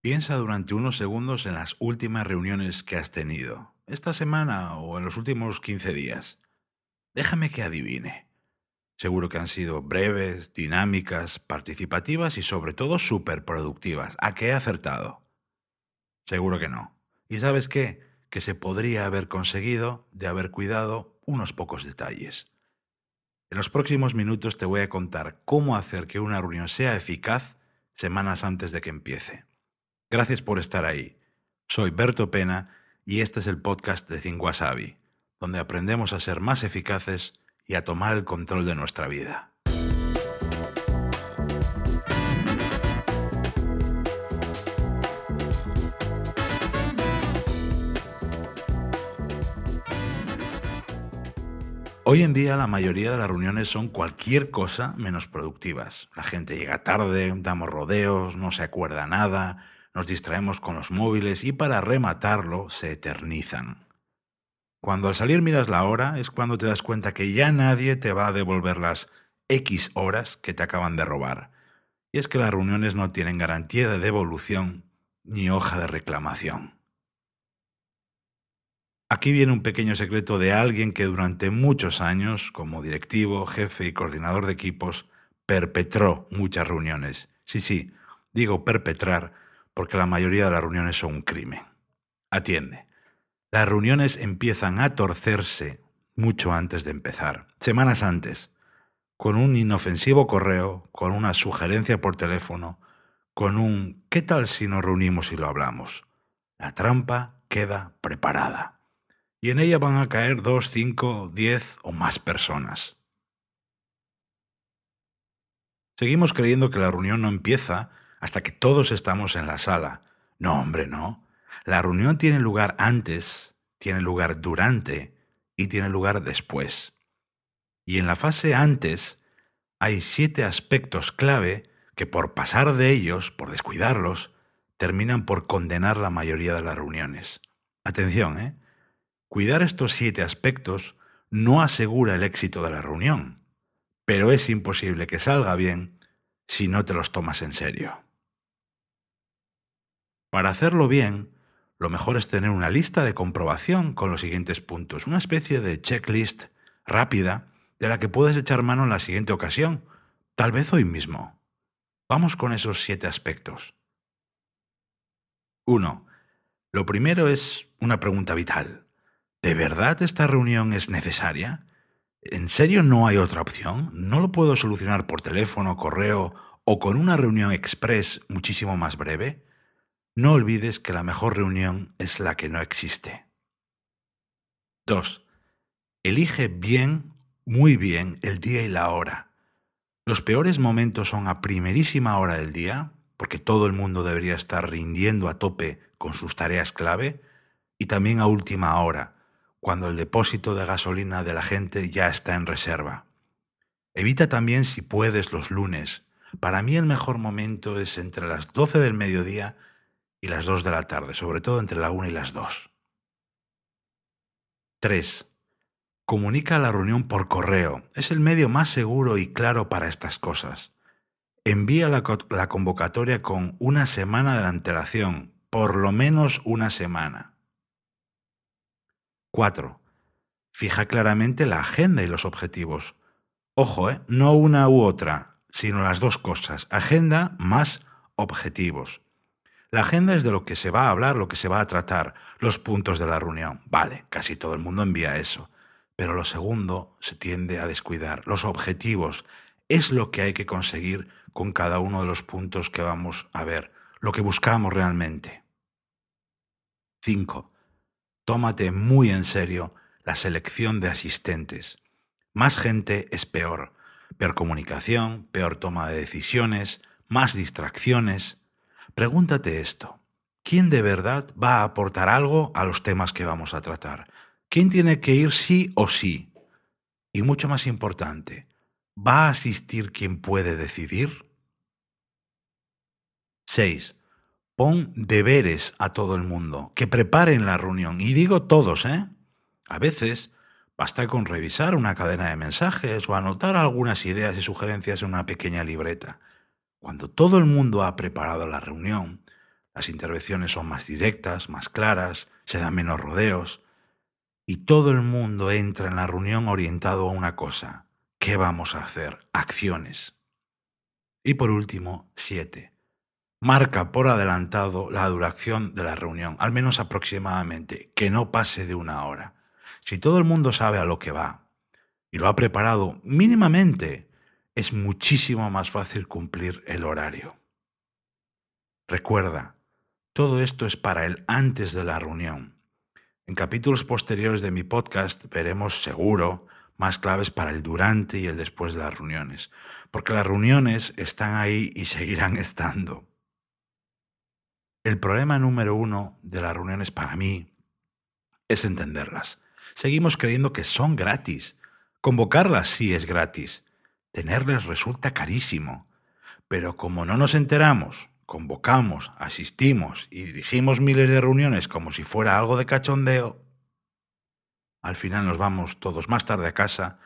Piensa durante unos segundos en las últimas reuniones que has tenido, esta semana o en los últimos 15 días. Déjame que adivine. Seguro que han sido breves, dinámicas, participativas y sobre todo súper productivas. ¿A qué he acertado? Seguro que no. ¿Y sabes qué? Que se podría haber conseguido de haber cuidado unos pocos detalles. En los próximos minutos te voy a contar cómo hacer que una reunión sea eficaz semanas antes de que empiece. Gracias por estar ahí. Soy Berto Pena y este es el podcast de Think donde aprendemos a ser más eficaces y a tomar el control de nuestra vida. Hoy en día la mayoría de las reuniones son cualquier cosa menos productivas. La gente llega tarde, damos rodeos, no se acuerda nada, nos distraemos con los móviles y para rematarlo se eternizan. Cuando al salir miras la hora es cuando te das cuenta que ya nadie te va a devolver las X horas que te acaban de robar. Y es que las reuniones no tienen garantía de devolución ni hoja de reclamación. Aquí viene un pequeño secreto de alguien que durante muchos años, como directivo, jefe y coordinador de equipos, perpetró muchas reuniones. Sí, sí, digo perpetrar porque la mayoría de las reuniones son un crimen. Atiende. Las reuniones empiezan a torcerse mucho antes de empezar, semanas antes, con un inofensivo correo, con una sugerencia por teléfono, con un ¿qué tal si nos reunimos y lo hablamos? La trampa queda preparada y en ella van a caer dos, cinco, diez o más personas. Seguimos creyendo que la reunión no empieza hasta que todos estamos en la sala. No, hombre, no. La reunión tiene lugar antes, tiene lugar durante y tiene lugar después. Y en la fase antes hay siete aspectos clave que por pasar de ellos, por descuidarlos, terminan por condenar la mayoría de las reuniones. Atención, ¿eh? Cuidar estos siete aspectos no asegura el éxito de la reunión, pero es imposible que salga bien si no te los tomas en serio. Para hacerlo bien, lo mejor es tener una lista de comprobación con los siguientes puntos, una especie de checklist rápida de la que puedes echar mano en la siguiente ocasión, tal vez hoy mismo. Vamos con esos siete aspectos. 1. Lo primero es una pregunta vital. ¿De verdad esta reunión es necesaria? ¿En serio no hay otra opción? ¿No lo puedo solucionar por teléfono, correo o con una reunión express muchísimo más breve? No olvides que la mejor reunión es la que no existe. 2. Elige bien, muy bien, el día y la hora. Los peores momentos son a primerísima hora del día, porque todo el mundo debería estar rindiendo a tope con sus tareas clave, y también a última hora, cuando el depósito de gasolina de la gente ya está en reserva. Evita también si puedes los lunes. Para mí el mejor momento es entre las 12 del mediodía y las 2 de la tarde, sobre todo entre la 1 y las 2. 3. Comunica la reunión por correo. Es el medio más seguro y claro para estas cosas. Envía la, convocatoria con una semana de antelación, por lo menos una semana. 4. Fija claramente la agenda y los objetivos. Ojo, ¿eh? no una u otra, sino las dos cosas, agenda más objetivos. La agenda es de lo que se va a hablar, lo que se va a tratar, los puntos de la reunión. Vale, casi todo el mundo envía eso. Pero lo segundo se tiende a descuidar. Los objetivos es lo que hay que conseguir con cada uno de los puntos que vamos a ver, lo que buscamos realmente. 5 tómate muy en serio la selección de asistentes. Más gente es peor. Peor comunicación, peor toma de decisiones, más distracciones. Pregúntate esto. ¿Quién de verdad va a aportar algo a los temas que vamos a tratar? ¿Quién tiene que ir sí o sí? Y mucho más importante, ¿va a asistir quien puede decidir? 6. Pon deberes a todo el mundo, que preparen la reunión. Y digo todos, ¿eh? A veces basta con revisar una cadena de mensajes o anotar algunas ideas y sugerencias en una pequeña libreta. Cuando todo el mundo ha preparado la reunión, Las intervenciones son más directas, más claras, se dan menos rodeos y todo el mundo entra en la reunión orientado a una cosa. ¿Qué vamos a hacer? Acciones. Y por último, siete. Marca por adelantado la duración de la reunión, al menos aproximadamente, que no pase de una hora. Si todo el mundo sabe a lo que va y lo ha preparado mínimamente, es muchísimo más fácil cumplir el horario. Recuerda, todo esto es para el antes de la reunión. En capítulos posteriores de mi podcast veremos seguro más claves para el durante y el después de las reuniones, porque las reuniones están ahí y seguirán estando. El problema número uno de las reuniones para mí es entenderlas. Seguimos creyendo que son gratis. Convocarlas sí es gratis. Tenerlas resulta carísimo. Pero como no nos enteramos, convocamos, asistimos y dirigimos miles de reuniones como si fuera algo de cachondeo, al final nos vamos todos más tarde a casa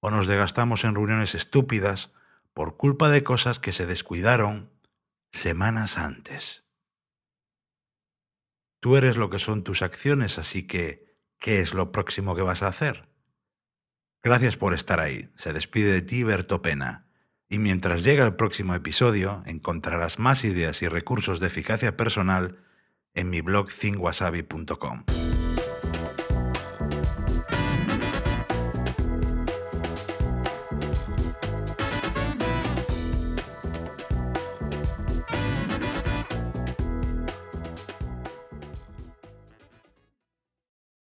o nos desgastamos en reuniones estúpidas por culpa de cosas que se descuidaron semanas antes. Tú eres lo que son tus acciones, así que, ¿qué es lo próximo que vas a hacer? Gracias por estar ahí. Se despide de ti Berto Pena. Y mientras llega el próximo episodio, encontrarás más ideas y recursos de eficacia personal en mi blog thingwasabi.com.